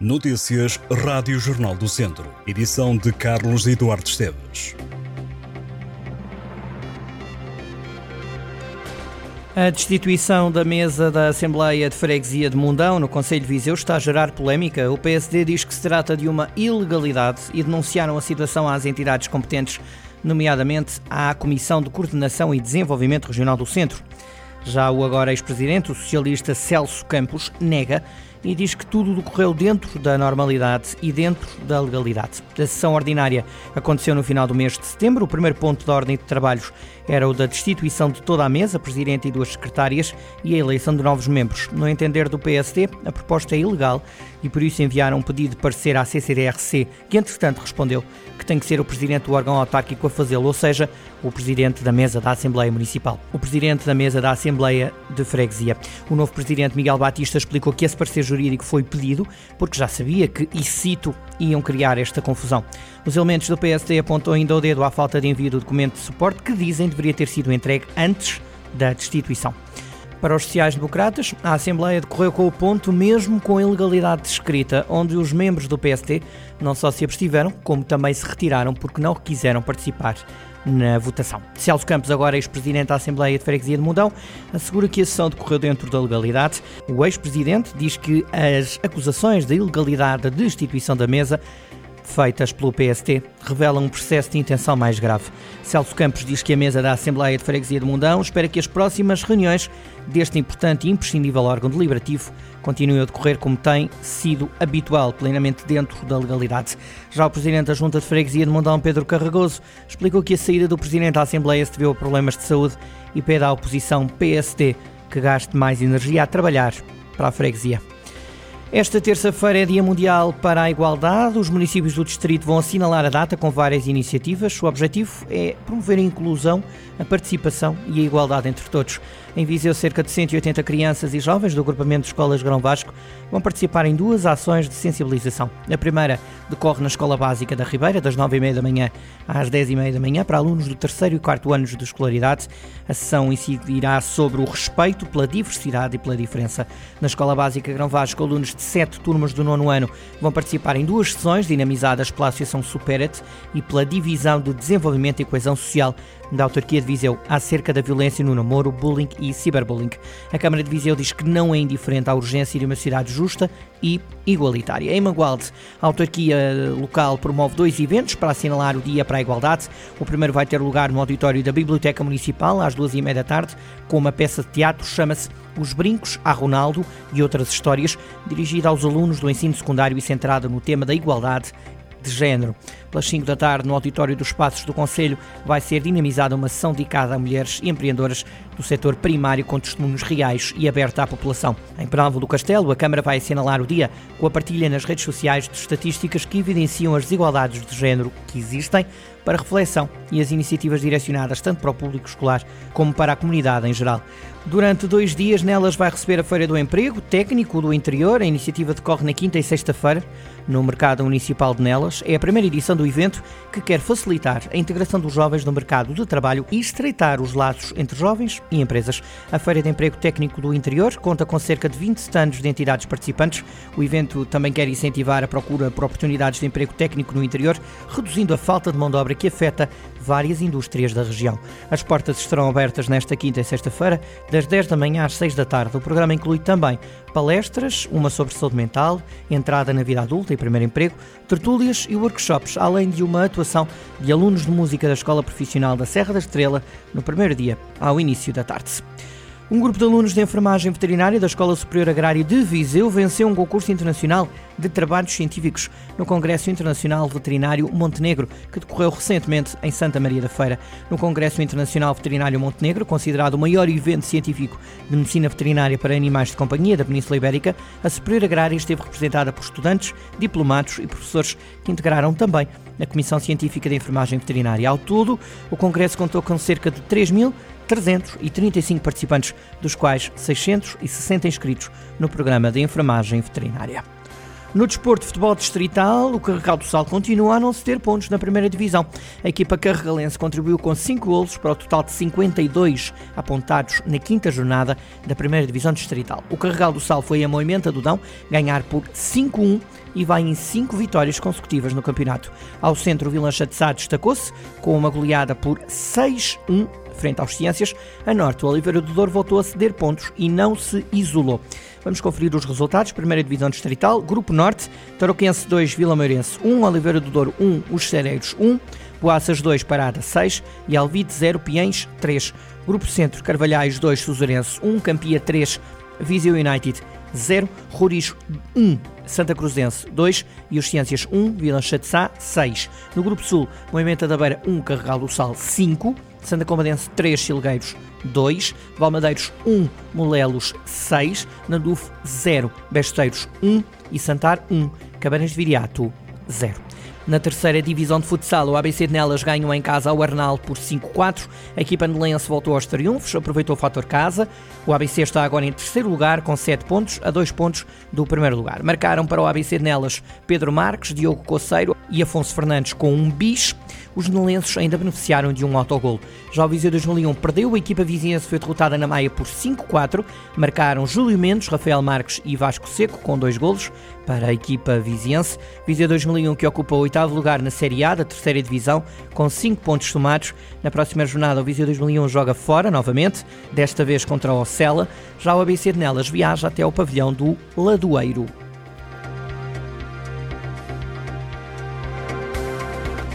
Notícias Rádio Jornal do Centro. Edição de Carlos Eduardo Esteves. A destituição da mesa da Assembleia de Freguesia de Mundão no Conselho de Viseu está a gerar polémica. O PSD diz que se trata de uma ilegalidade e denunciaram a situação às entidades competentes, nomeadamente à Comissão de Coordenação e Desenvolvimento Regional do Centro. Já o agora ex-presidente, o socialista Celso Campos, nega e diz que tudo decorreu dentro da normalidade e dentro da legalidade. A sessão ordinária aconteceu no final do mês de setembro. O primeiro ponto da ordem de trabalhos era o da destituição de toda a mesa, presidente e duas secretárias, e a eleição de novos membros. No entender do PSD, a proposta é ilegal e por isso enviaram um pedido de parecer à CCDRC, que entretanto respondeu que tem que ser o presidente do órgão autárquico a fazê-lo, ou seja, o presidente da mesa da Assembleia Municipal, o presidente da mesa da Assembleia de Freguesia. O novo presidente Miguel Batista explicou que esse parecer foi pedido porque já sabia que, e cito, iam criar esta confusão. Os elementos do PSD apontam ainda o dedo à falta de envio do documento de suporte que dizem deveria ter sido entregue antes da destituição. Para os sociais-democratas, a Assembleia decorreu com o ponto mesmo com a ilegalidade descrita, onde os membros do PSD não só se abstiveram, como também se retiraram porque não quiseram participar na votação. Celso Campos, agora ex-presidente da Assembleia de Freguesia de Mundão, assegura que a sessão decorreu dentro da legalidade. O ex-presidente diz que as acusações de ilegalidade da destituição da mesa feitas pelo PST revelam um processo de intenção mais grave. Celso Campos diz que a mesa da Assembleia de Freguesia de Mundão espera que as próximas reuniões deste importante e imprescindível órgão deliberativo continuem a decorrer como tem sido habitual, plenamente dentro da legalidade. Já o Presidente da Junta de Freguesia de Mundão, Pedro Carregoso, explicou que a saída do Presidente da Assembleia se deveu a problemas de saúde e pede à oposição PST que gaste mais energia a trabalhar para a freguesia. Esta terça-feira é Dia Mundial para a Igualdade. Os municípios do Distrito vão assinalar a data com várias iniciativas. O objetivo é promover a inclusão, a participação e a igualdade entre todos. Em Viseu, cerca de 180 crianças e jovens do agrupamento de escolas Grão Vasco vão participar em duas ações de sensibilização. A primeira decorre na Escola Básica da Ribeira, das 9h30 da manhã às 10h30 da manhã, para alunos do terceiro e quarto anos de escolaridade. A sessão incidirá sobre o respeito pela diversidade e pela diferença. Na Escola Básica Grão Vasco, alunos sete turmas do nono ano vão participar em duas sessões dinamizadas pela Associação Superet e pela Divisão de Desenvolvimento e Coesão Social da autarquia de Viseu acerca da violência no namoro, bullying e ciberbullying. A Câmara de Viseu diz que não é indiferente à urgência de uma cidade justa e igualitária. Em Mangualde, a autarquia local promove dois eventos para assinalar o Dia para a Igualdade. O primeiro vai ter lugar no auditório da Biblioteca Municipal às duas e meia da tarde, com uma peça de teatro chama-se Os Brincos a Ronaldo e outras histórias, dirigida aos alunos do ensino secundário e centrada no tema da igualdade de género. Pelas 5 da tarde, no auditório dos Passos do Conselho, vai ser dinamizada uma sessão dedicada a mulheres empreendedoras do setor primário com testemunhos reais e aberta à população. Em Penalvo do Castelo, a Câmara vai assinalar o dia com a partilha nas redes sociais de estatísticas que evidenciam as desigualdades de género que existem para reflexão e as iniciativas direcionadas tanto para o público escolar como para a comunidade em geral. Durante dois dias, nelas vai receber a Feira do Emprego Técnico do Interior. A iniciativa decorre na quinta e sexta-feira no Mercado Municipal de Nelas. É a primeira edição do evento que quer facilitar a integração dos jovens no mercado de trabalho e estreitar os laços entre jovens e empresas. A Feira de Emprego Técnico do Interior conta com cerca de 20 stands de entidades participantes. O evento também quer incentivar a procura por oportunidades de emprego técnico no interior, reduzindo a falta de mão de obra que afeta várias indústrias da região. As portas estarão abertas nesta quinta e sexta-feira, das 10 da manhã às 6 da tarde. O programa inclui também palestras, uma sobre saúde mental, entrada na vida adulta e primeiro emprego, tertúlias e workshops, além de uma atuação de alunos de música da Escola Profissional da Serra da Estrela no primeiro dia, ao início da tarde. Um grupo de alunos de enfermagem veterinária da Escola Superior Agrária de Viseu venceu um concurso internacional de trabalhos científicos no Congresso Internacional Veterinário Montenegro, que decorreu recentemente em Santa Maria da Feira. No Congresso Internacional Veterinário Montenegro, considerado o maior evento científico de medicina veterinária para animais de companhia da Península Ibérica, a Superior Agrária esteve representada por estudantes, diplomados e professores que integraram também a Comissão Científica de Enfermagem Veterinária. Ao todo, o Congresso contou com cerca de 3 mil 335 participantes, dos quais 660 inscritos no programa de enfermagem veterinária. No desporto de futebol distrital, o Carregal do Sal continua a não se ter pontos na primeira divisão. A equipa carregalense contribuiu com 5 golos para o total de 52 apontados na quinta jornada da primeira divisão distrital. O Carregal do Sal foi a Moimenta do Dão ganhar por 5-1 e vai em 5 vitórias consecutivas no campeonato. Ao centro, o Vilancha de Sá destacou-se com uma goleada por 6-1 frente aos Ciências. A Norte, o Oliveira do Douro voltou a ceder pontos e não se isolou. Vamos conferir os resultados. Primeira Divisão Distrital, Grupo Norte, Tarouquense 2, Vila Meirense 1, Oliveira do Douro 1, Os Cereiros 1, Boaças 2, Parada 6 e Alvite 0, Piens 3. Grupo Centro, Carvalhais 2, Suzarense 1, Campia 3, Viseu United 0, Roriz 1, Santa Cruzense 2 e os Ciências 1, Vila Sá 6. No Grupo Sul, Moimenta da Beira 1, Carregal do Sal 5, Santa Comadense 3, Silgueiros 2, Valmadeiros 1, Molelos 6, Nanduf 0, Besteiros 1 e Santar 1, Cabanas de Viriato 0. Na terceira divisão de futsal, o ABC de Nelas ganhou em casa ao Arnal por 5-4. A equipa nelense voltou aos triunfos, aproveitou o fator casa. O ABC está agora em terceiro lugar com 7 pontos, a 2 pontos do primeiro lugar. Marcaram para o ABC de Nelas Pedro Marques, Diogo Coceiro e Afonso Fernandes com um bis os nelenses ainda beneficiaram de um autogol. Já o Viseu 2001 perdeu, a equipa vizinhense foi derrotada na Maia por 5-4. Marcaram Júlio Mendes, Rafael Marques e Vasco Seco com dois golos para a equipa viziense. Viseu 2001 que ocupa o oitavo lugar na Série A da terceira divisão com 5 pontos somados. Na próxima jornada o Viseu 2001 joga fora novamente, desta vez contra o Ocela. Já o ABC de Nelas viaja até o pavilhão do Ladoeiro.